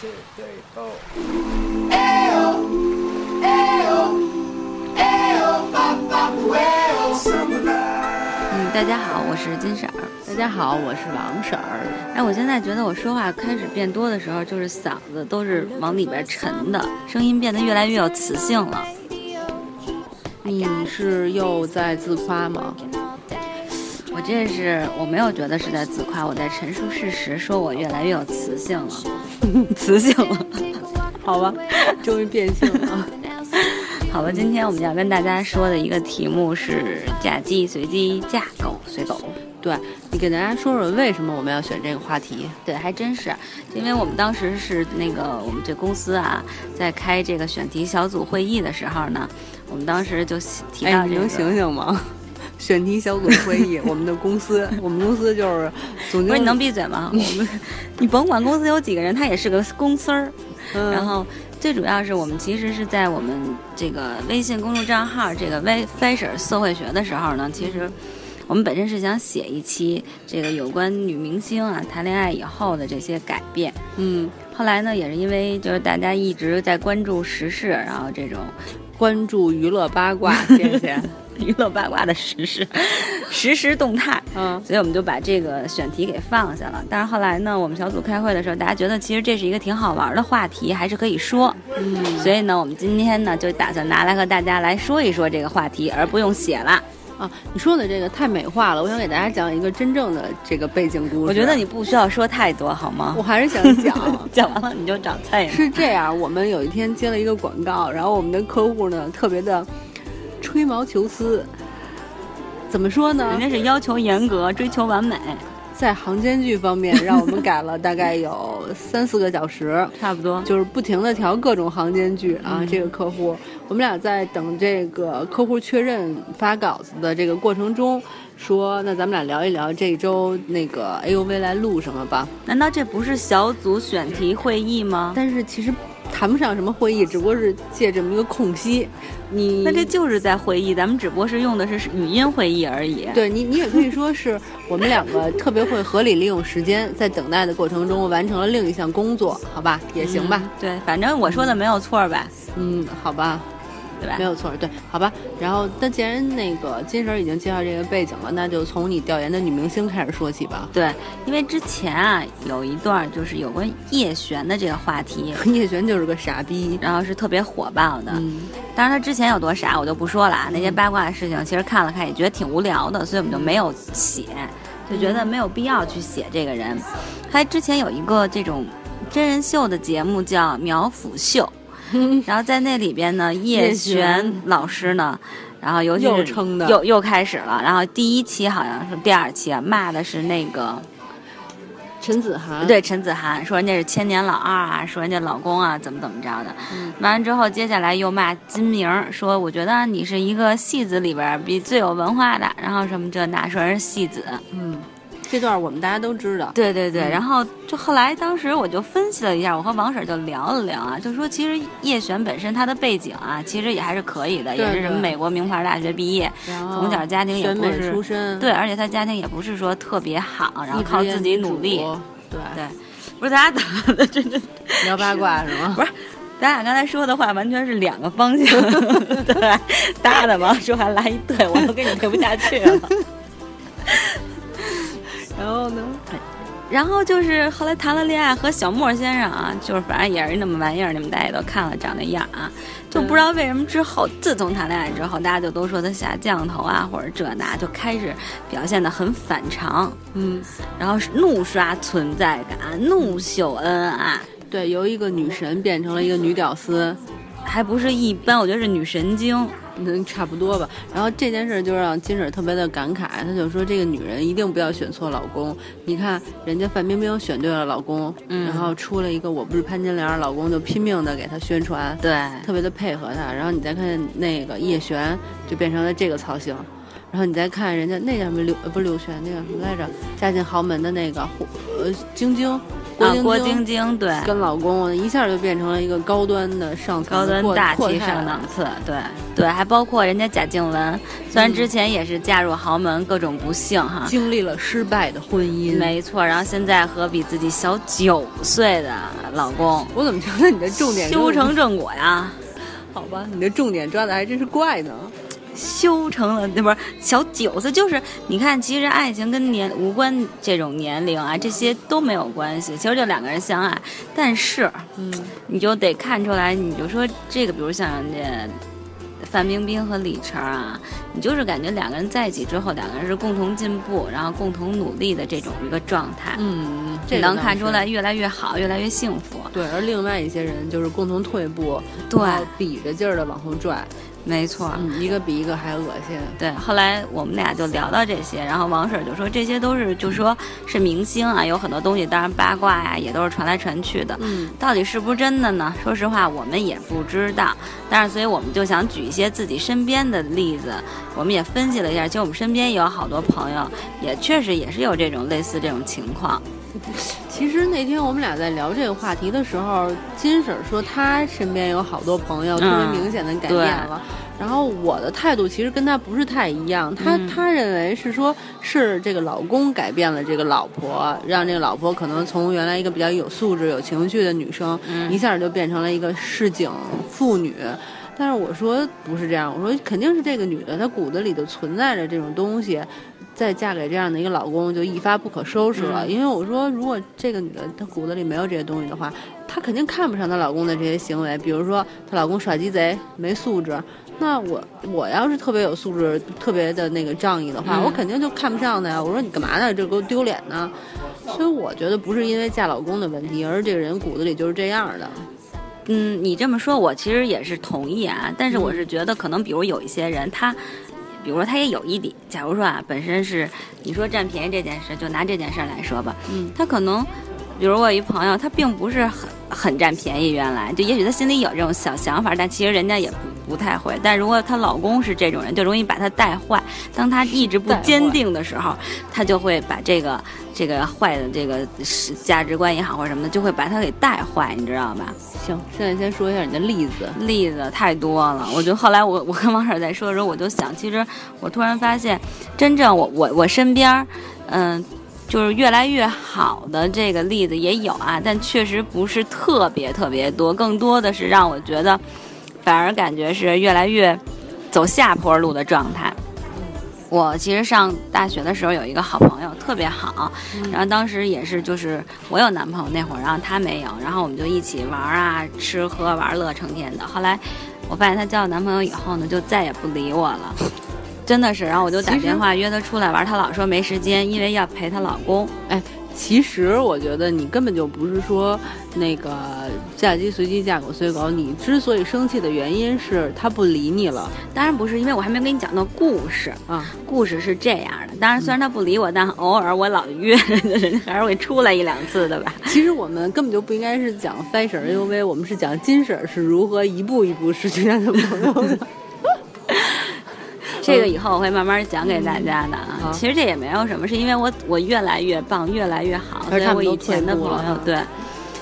two, three, four. 嗯，大家好，我是金婶儿。大家好，我是王婶儿。哎，我现在觉得我说话开始变多的时候，就是嗓子都是往里边沉的，声音变得越来越有磁性了。你是又在自夸吗？我这是我没有觉得是在自夸，我在陈述事实，说我越来越有磁性了，磁性了。好吧，终于变性了。好吧，今天我们要跟大家说的一个题目是“嫁鸡随鸡，嫁狗随狗”。对你给大家说说为什么我们要选这个话题？对，还真是，因为我们当时是那个我们这公司啊，在开这个选题小组会议的时候呢，我们当时就提到、这哎，你能醒醒吗？选题小组会议，我们的公司，我们公司就是总经理。不是你能闭嘴吗？我们，你甭管公司有几个人，他也是个公司儿。嗯、然后最主要是我们其实是在我们这个微信公众账号这个 “v fashion 社会学”的时候呢，其实我们本身是想写一期这个有关女明星啊谈恋爱以后的这些改变。嗯，后来呢，也是因为就是大家一直在关注时事，然后这种关注娱乐八卦，谢谢。娱乐八卦的时事 实时动态，嗯，所以我们就把这个选题给放下了。但是后来呢，我们小组开会的时候，大家觉得其实这是一个挺好玩的话题，还是可以说。嗯，所以呢，我们今天呢就打算拿来和大家来说一说这个话题，而不用写了。啊，你说的这个太美化了，我想给大家讲一个真正的这个背景故事。我觉得你不需要说太多，好吗？我还是想讲，讲完了你就长菜。是这样，我们有一天接了一个广告，然后我们的客户呢特别的吹毛求疵。怎么说呢？人家是要求严格，追求完美。在行间距方面，让我们改了大概有三四个小时，差不多，就是不停的调各种行间距啊。嗯、这个客户，我们俩在等这个客户确认发稿子的这个过程中，说那咱们俩聊一聊这周那个 AUV 来录什么吧。难道这不是小组选题会议吗？但是其实谈不上什么会议，只不过是借这么一个空隙。你那这就是在会议，咱们只不过是用的是语音会议而已。对你，你也可以说是我们两个特别会合理利用时间，在等待的过程中完成了另一项工作，好吧，也行吧。嗯、对，反正我说的没有错吧？嗯，好吧。对吧？没有错，对，好吧。然后，那既然那个金婶已经介绍这个背景了，那就从你调研的女明星开始说起吧。对，因为之前啊有一段就是有关叶璇的这个话题，叶璇就是个傻逼，然后是特别火爆的。嗯，当然他之前有多傻我就不说了啊，那些八卦的事情其实看了看也觉得挺无聊的，所以我们就没有写，就觉得没有必要去写这个人。还之前有一个这种真人秀的节目叫《苗阜秀》。然后在那里边呢，叶璇老师呢，然后尤其又称的又又开始了。然后第一期好像是第二期啊，骂的是那个陈子涵，对陈子涵，说人家是千年老二啊，说人家老公啊怎么怎么着的。嗯、完了之后，接下来又骂金明，说我觉得你是一个戏子里边比最有文化的，然后什么这那，说人是戏子，嗯。这段我们大家都知道，对对对，嗯、然后就后来当时我就分析了一下，我和王婶就聊了聊啊，就说其实叶璇本身她的背景啊，其实也还是可以的，对也是什么美国名牌大学毕业，从小家庭也不是出身，对，而且她家庭也不是说特别好，然后靠自己努力，对对，不是咱俩打的真的 聊八卦是吗？不是。咱俩刚才说的话完全是两个方向，对，搭的王叔还来一对，我都跟你对不下去了。然后呢？然后就是后来谈了恋爱，和小莫先生啊，就是反正也是那么玩意儿，你们大家也都看了，长那样啊，就不知道为什么之后，自从谈恋爱之后，大家就都说他下降头啊，或者这那，就开始表现的很反常，嗯，然后怒刷存在感，怒秀恩爱，对，由一个女神变成了一个女屌丝，还不是一般，我觉得是女神经。嗯，差不多吧。然后这件事就让金婶特别的感慨，她就说这个女人一定不要选错老公。你看人家范冰冰选对了老公，嗯、然后出了一个我不是潘金莲，老公就拼命的给她宣传，对，特别的配合她。然后你再看那个叶璇，就变成了这个造型。然后你再看人家那叫什么刘，呃不是刘璇，那叫什么来着，嫁进豪门的那个，呃，晶晶。啊，晶郭晶晶对，跟老公一下就变成了一个高端的上层高端大气上档次，对对，还包括人家贾静雯，虽然之前也是嫁入豪门，各种不幸哈，经历了失败的婚姻，没错，然后现在和比自己小九岁的老公，我怎么觉得你的重点修成正果呀？好吧，你的重点抓的还真是怪呢。修成了那不是小九子，就是你看，其实爱情跟年无关，这种年龄啊，这些都没有关系。其实就两个人相爱，但是，嗯，你就得看出来，你就说这个，比如像人家范冰冰和李晨啊，你就是感觉两个人在一起之后，两个人是共同进步，然后共同努力的这种一个状态。嗯，这能看出来越来越好，越来越幸福。对，而另外一些人就是共同退步，对，比着劲儿的往后拽。没错，一个比一个还恶心。对，后来我们俩就聊到这些，然后王婶就说这些都是，就说是明星啊，有很多东西，当然八卦呀也都是传来传去的。嗯，到底是不是真的呢？说实话，我们也不知道。但是，所以我们就想举一些自己身边的例子，我们也分析了一下，其实我们身边也有好多朋友，也确实也是有这种类似这种情况。其实那天我们俩在聊这个话题的时候，金婶说她身边有好多朋友特别明显的改变了。然后我的态度其实跟她不是太一样，她她认为是说，是这个老公改变了这个老婆，让这个老婆可能从原来一个比较有素质、有情绪的女生，一下就变成了一个市井妇女。但是我说不是这样，我说肯定是这个女的她骨子里头存在着这种东西。再嫁给这样的一个老公，就一发不可收拾了。因为我说，如果这个女的她骨子里没有这些东西的话，她肯定看不上她老公的这些行为。比如说，她老公耍鸡贼、没素质，那我我要是特别有素质、特别的那个仗义的话，我肯定就看不上她呀。我说你干嘛呢？这给我丢脸呢？所以我觉得不是因为嫁老公的问题，而是这个人骨子里就是这样的。嗯，你这么说，我其实也是同意啊。但是我是觉得，可能比如有一些人，他。比如说，他也有一点。假如说啊，本身是你说占便宜这件事，就拿这件事来说吧。嗯，他可能，比如我一朋友，他并不是很很占便宜，原来就也许他心里有这种小想法，但其实人家也不不太会。但如果她老公是这种人，就容易把她带坏。当她意志不坚定的时候，她就会把这个这个坏的这个价值观也好或者什么的，就会把她给带坏，你知道吧？行，现在先说一下你的例子，例子太多了。我就后来我 我跟王婶在说的时候，我就想，其实我突然发现，真正我我我身边，嗯，就是越来越好的这个例子也有啊，但确实不是特别特别多，更多的是让我觉得，反而感觉是越来越走下坡路的状态。我其实上大学的时候有一个好朋友，特别好，然后当时也是就是我有男朋友那会儿，然后他没有，然后我们就一起玩啊，吃喝玩乐成天的。后来我发现她交了男朋友以后呢，就再也不理我了，真的是。然后我就打电话约她出来玩，她老说没时间，因为要陪她老公。哎。其实我觉得你根本就不是说那个嫁鸡随鸡嫁狗随狗，你之所以生气的原因是他不理你了。当然不是，因为我还没跟你讲到故事啊。故事是这样的，当然虽然他不理我，但偶尔我老约 人家，还是会出来一两次的吧。其实我们根本就不应该是讲 fashion U V，我们是讲金婶是如何一步一步失去她的朋友的。这个以后我会慢慢讲给大家的啊。其实这也没有什么，是因为我我越来越棒，越来越好，所以我以前的朋友对。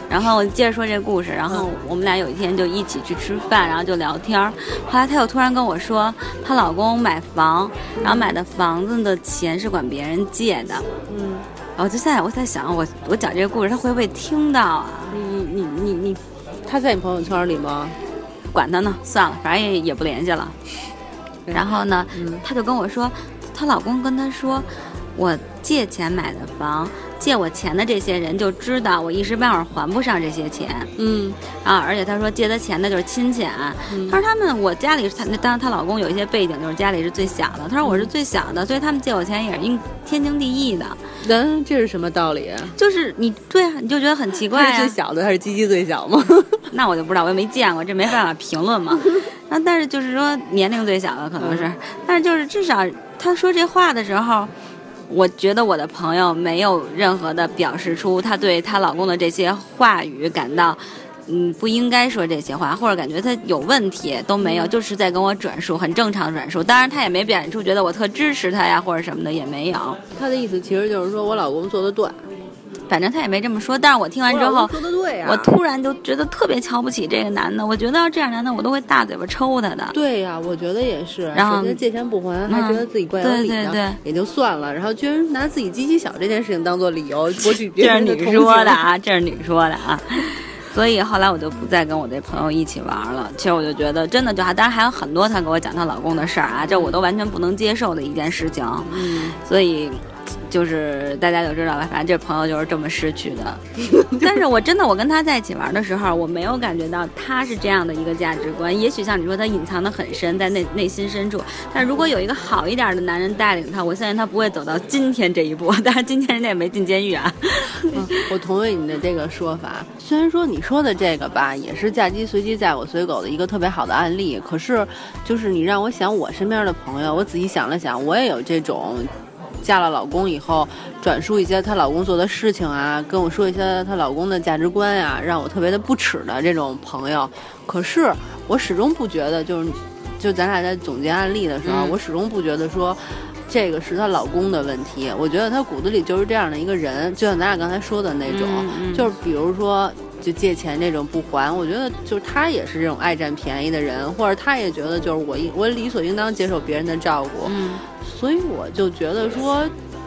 然后我接着说这故事，然后我们俩有一天就一起去吃饭，然后就聊天儿。后来她又突然跟我说，她老公买房，然后买的房子的钱是管别人借的。嗯。然后就现在我在想，我我讲这个故事，他会不会听到啊？你你你你，他在你朋友圈里吗？管他呢，算了，反正也也不联系了。然后呢，她就跟我说，她老公跟她说，我借钱买的房，借我钱的这些人就知道我一时半会儿还不上这些钱。嗯，啊，而且她说借她钱的就是亲戚啊。她说他们，我家里她当然她老公有一些背景，就是家里是最小的。她说我是最小的，所以他们借我钱也是应天经地义的。嗯，这是什么道理？就是你对啊，你就觉得很奇怪啊。最小的还是鸡鸡最小吗？那我就不知道，我也没见过，这没办法评论嘛。那 但是就是说年龄最小的可能是，但是就是至少他说这话的时候，我觉得我的朋友没有任何的表示出她对她老公的这些话语感到，嗯不应该说这些话，或者感觉他有问题都没有，就是在跟我转述，很正常转述。当然她也没表现出觉得我特支持他呀或者什么的也没有。她的意思其实就是说我老公做的对。反正他也没这么说，但是我听完之后，说的对我突然就觉得特别瞧不起这个男的。我觉得要这样男的，我都会大嘴巴抽他的。对呀，我觉得也是。然后借钱不还，还觉得自己怪有理的，也就算了。然后居然拿自己鸡鸡小这件事情当做理由 博取别人的同情。这是你说的啊，这是你说的啊。所以后来我就不再跟我这朋友一起玩了。其实我就觉得，真的就还，当然还有很多她给我讲她老公的事儿啊，这我都完全不能接受的一件事情。嗯，所以。就是大家都知道了，反正这朋友就是这么失去的。但是我真的，我跟他在一起玩的时候，我没有感觉到他是这样的一个价值观。也许像你说，他隐藏的很深，在内内心深处。但如果有一个好一点的男人带领他，我相信他不会走到今天这一步。但是今天人家也没进监狱啊。我同意你的这个说法。虽然说你说的这个吧，也是嫁鸡随鸡，嫁狗随狗的一个特别好的案例。可是，就是你让我想我身边的朋友，我仔细想了想，我也有这种。嫁了老公以后，转述一些她老公做的事情啊，跟我说一些她老公的价值观呀，让我特别的不耻的这种朋友。可是我始终不觉得，就是就咱俩在总结案例的时候，我始终不觉得说这个是她老公的问题。我觉得她骨子里就是这样的一个人，就像咱俩刚才说的那种，就是比如说。就借钱这种不还，我觉得就是他也是这种爱占便宜的人，或者他也觉得就是我应我理所应当接受别人的照顾，嗯，所以我就觉得说，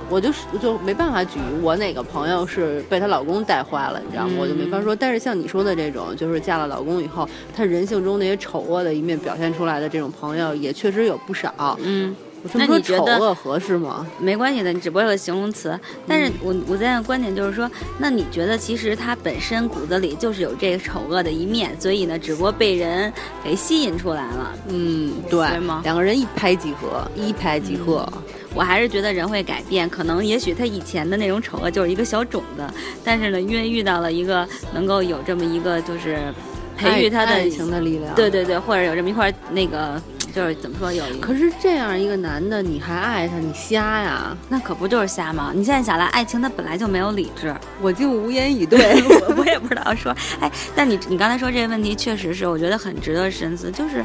我就是就没办法举我哪个朋友是被她老公带坏了，你知道吗？我就没法说。但是像你说的这种，就是嫁了老公以后，她人性中那些丑恶的一面表现出来的这种朋友，也确实有不少，嗯。那你觉得合适吗？没关系的，你只不过是个形容词。但是我我现在的观点就是说，那你觉得其实他本身骨子里就是有这个丑恶的一面，所以呢，只不过被人给吸引出来了。嗯，对吗？两个人一拍即合，一拍即合。我还是觉得人会改变，可能也许他以前的那种丑恶就是一个小种子，但是呢，因为遇到了一个能够有这么一个就是培育他的爱情的力量，对对对，或者有这么一块那个。就是怎么说有一可是这样一个男的你还爱他你瞎呀？那可不就是瞎吗？你现在想来，爱情它本来就没有理智，我竟无言以对，我我也不知道说。哎，但你你刚才说这个问题确实是，我觉得很值得深思。就是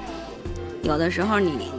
有的时候你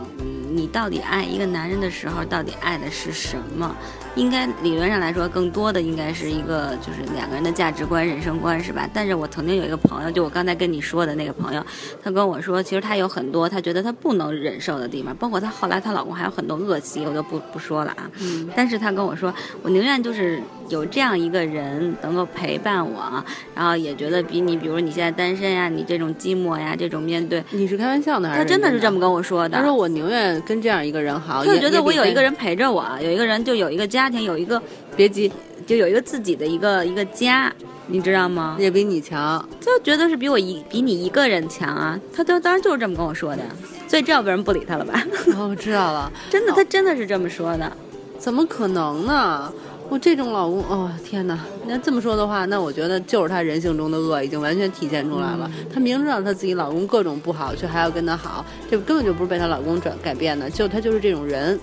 你到底爱一个男人的时候，到底爱的是什么？应该理论上来说，更多的应该是一个就是两个人的价值观、人生观，是吧？但是我曾经有一个朋友，就我刚才跟你说的那个朋友，她跟我说，其实她有很多她觉得她不能忍受的地方，包括她后来她老公还有很多恶习，我就不不说了啊。嗯。但是她跟我说，我宁愿就是有这样一个人能够陪伴我，然后也觉得比你，比如你现在单身呀，你这种寂寞呀，这种面对，你是开玩笑呢还是？他真的是这么跟我说的。他说我宁愿跟这样一个人好，他就觉得我有一个人陪着我，有一个人就有一个家。家庭有一个，别急，就有一个自己的一个一个家，你知道吗？也比你强，就觉得是比我一比你一个人强啊！他就当时就是这么跟我说的，所以这要不然不理他了吧？哦，我知道了，真的，他真的是这么说的，怎么可能呢？我这种老公，哦天哪！那这么说的话，那我觉得就是他人性中的恶已经完全体现出来了。他明知道他自己老公各种不好，却还要跟他好，这根本就不是被她老公转改变的，就他就是这种人。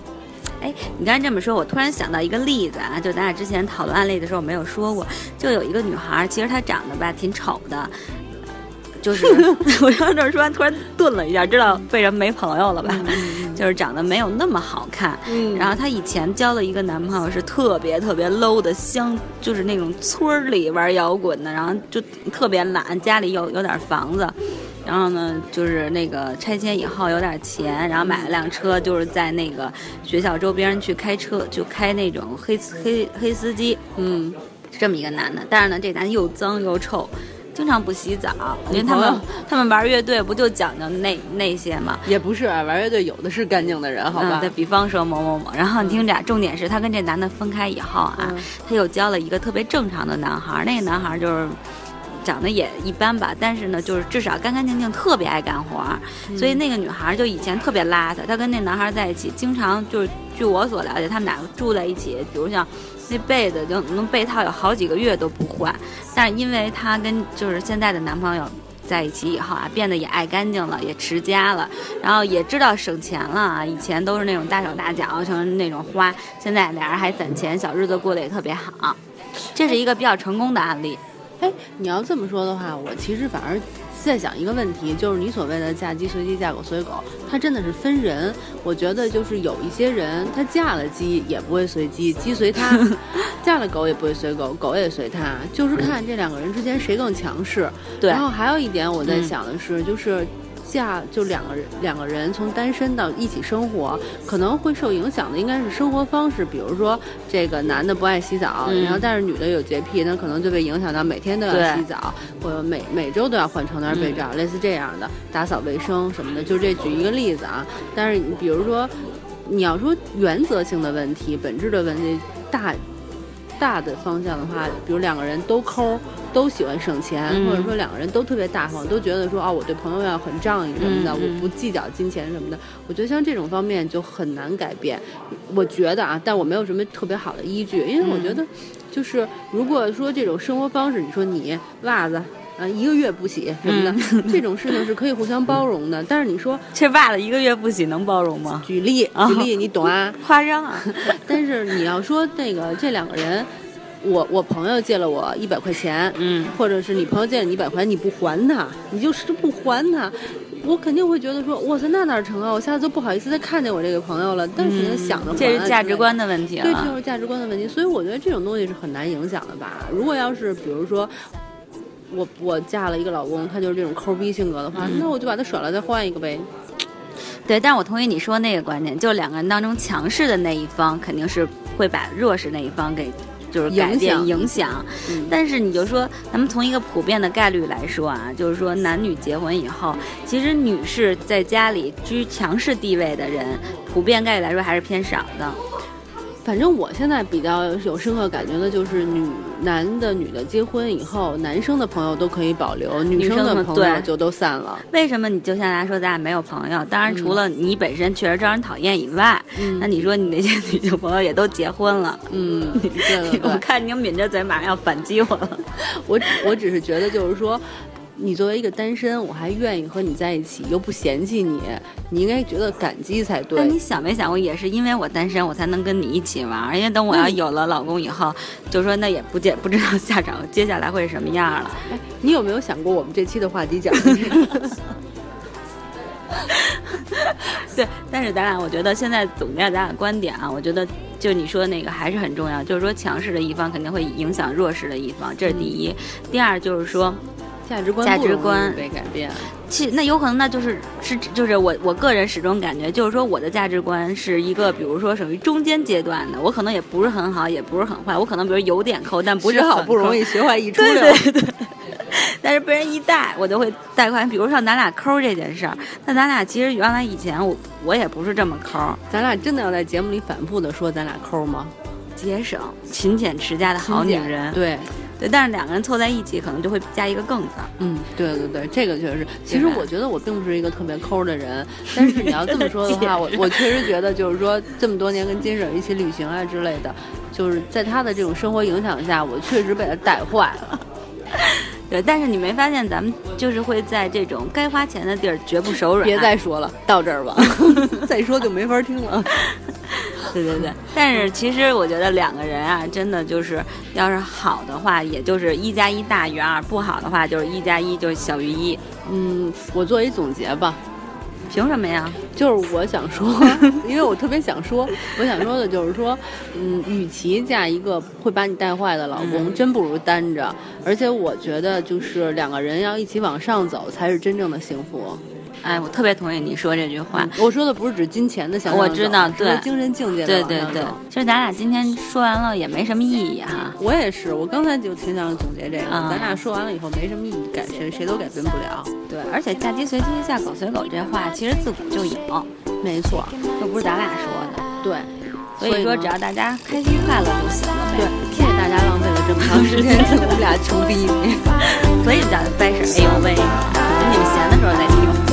哎，你刚才这么说，我突然想到一个例子啊，就咱俩之前讨论案例的时候没有说过，就有一个女孩，其实她长得吧挺丑的，就是 我刚这说完，突然顿了一下，知道为什么没朋友了吧？就是长得没有那么好看。然后她以前交的一个男朋友是特别特别 low 的乡，就是那种村里玩摇滚的，然后就特别懒，家里有有点房子。然后呢，就是那个拆迁以后有点钱，然后买了辆车，就是在那个学校周边去开车，就开那种黑黑黑司机，嗯，这么一个男的。但是呢，这男的又脏又臭，经常不洗澡。因为他们他们玩乐队不就讲究那那些吗？也不是，玩乐队有的是干净的人，好吧？再比方说某某某，然后你听着，重点是他跟这男的分开以后啊，他又交了一个特别正常的男孩，那个男孩就是。长得也一般吧，但是呢，就是至少干干净净，特别爱干活。所以那个女孩就以前特别邋遢，她跟那男孩在一起，经常就是据我所了解，他们俩住在一起，比如像那被子就能被套有好几个月都不换。但是因为她跟就是现在的男朋友在一起以后啊，变得也爱干净了，也持家了，然后也知道省钱了啊。以前都是那种大手大脚，成那种花，现在俩人还攒钱，小日子过得也特别好。这是一个比较成功的案例。哎，你要这么说的话，我其实反而在想一个问题，就是你所谓的嫁鸡随鸡，嫁狗随狗，它真的是分人。我觉得就是有一些人，他嫁了鸡也不会随鸡，鸡随他；嫁了狗也不会随狗，狗也随他。就是看这两个人之间谁更强势。对。然后还有一点我在想的是，就是。嫁就两个人，两个人从单身到一起生活，可能会受影响的应该是生活方式。比如说，这个男的不爱洗澡，然后但是女的有洁癖，那可能就被影响到每天都要洗澡，或者每每周都要换床单被罩，类似这样的打扫卫生什么的。就这举一个例子啊。但是你比如说，你要说原则性的问题、本质的问题，大大的方向的话，比如两个人都抠。都喜欢省钱，或者说两个人都特别大方，都觉得说啊，我对朋友要很仗义什么的，我不计较金钱什么的。我觉得像这种方面就很难改变。我觉得啊，但我没有什么特别好的依据，因为我觉得，就是如果说这种生活方式，你说你袜子啊一个月不洗什么的，这种事情是可以互相包容的。但是你说这袜子一个月不洗能包容吗？举例举例，你懂啊？夸张啊！但是你要说那个这两个人。我我朋友借了我一百块钱，嗯，或者是你朋友借了你一百块钱，你不还他，你就是不还他，我肯定会觉得说，哇塞，那哪成啊？我下次都不好意思再看见我这个朋友了。但是想着还。这是价值观的问题。对，就是价值观的问题。所以我觉得这种东西是很难影响的吧？如果要是比如说，我我嫁了一个老公，他就是这种抠逼性格的话，那我就把他甩了，再换一个呗。对，但我同意你说那个观点，就是两个人当中强势的那一方肯定是会把弱势那一方给。就是改变影响，但是你就说，咱们从一个普遍的概率来说啊，就是说男女结婚以后，其实女士在家里居强势地位的人，普遍概率来说还是偏少的。反正我现在比较有深刻感觉的就是，女男的、女的结婚以后，男生的朋友都可以保留，女生的朋友就都散了。为什么？你就像大家说，咱俩没有朋友。当然，除了你本身确实招人讨厌以外，那你说你那些女性朋友也都结婚了。嗯，我看你抿着嘴，马上要反击我了。我我只是觉得，就是说。你作为一个单身，我还愿意和你在一起，又不嫌弃你，你应该觉得感激才对。那你想没想过，也是因为我单身，我才能跟你一起玩？因为等我要有了老公以后，就说那也不见不知道下场接下来会是什么样了。你有没有想过，我们这期的话题讲？对，但是咱俩，我觉得现在总结咱俩观点啊，我觉得就你说那个还是很重要，就是说强势的一方肯定会影响弱势的一方，这是第一。第二就是说。价值观价值观被改变，其那有可能那就是是就是我我个人始终感觉就是说我的价值观是一个比如说属于中间阶段的，我可能也不是很好，也不是很坏，我可能比如有点抠，但不是好不容易学坏一出溜，对对对。但是被人一带，我就会带坏。比如像咱俩抠这件事儿，那咱俩其实原来以前我我也不是这么抠，咱俩真的要在节目里反复的说咱俩抠吗？节省、勤俭持家的好女人，对。对，但是两个人凑在一起，可能就会加一个“更”字。嗯，对对对，这个确实是。其实我觉得我并不是一个特别抠的人，但是你要这么说的话，我我确实觉得，就是说这么多年跟金婶一起旅行啊之类的，就是在他的这种生活影响下，我确实被他带坏了。对，但是你没发现咱们就是会在这种该花钱的地儿绝不手软。别再说了，到这儿吧，再说就没法听了。对 对对，但是其实我觉得两个人啊，真的就是要是好的话，也就是一加一大于二；不好的话，就是一加一就小于一。嗯，我做一总结吧。凭什么呀？就是我想说，因为我特别想说，我想说的就是说，嗯，与其嫁一个会把你带坏的老公，真不如单着。而且我觉得，就是两个人要一起往上走，才是真正的幸福。哎，我特别同意你说这句话。我说的不是指金钱的向我知道，对精神境界的对对对，其实咱俩今天说完了也没什么意义哈。我也是，我刚才就挺想总结这个。咱俩说完了以后没什么意义，改谁谁都改变不了。对，而且嫁鸡随鸡，嫁狗随狗这话其实自古就有，没错，又不是咱俩说的。对，所以说只要大家开心快乐就行了。对，谢谢大家浪费了这么长时间听我们俩穷逼。所以叫掰扯，哎呦喂，等你们闲的时候再听。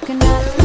you cannot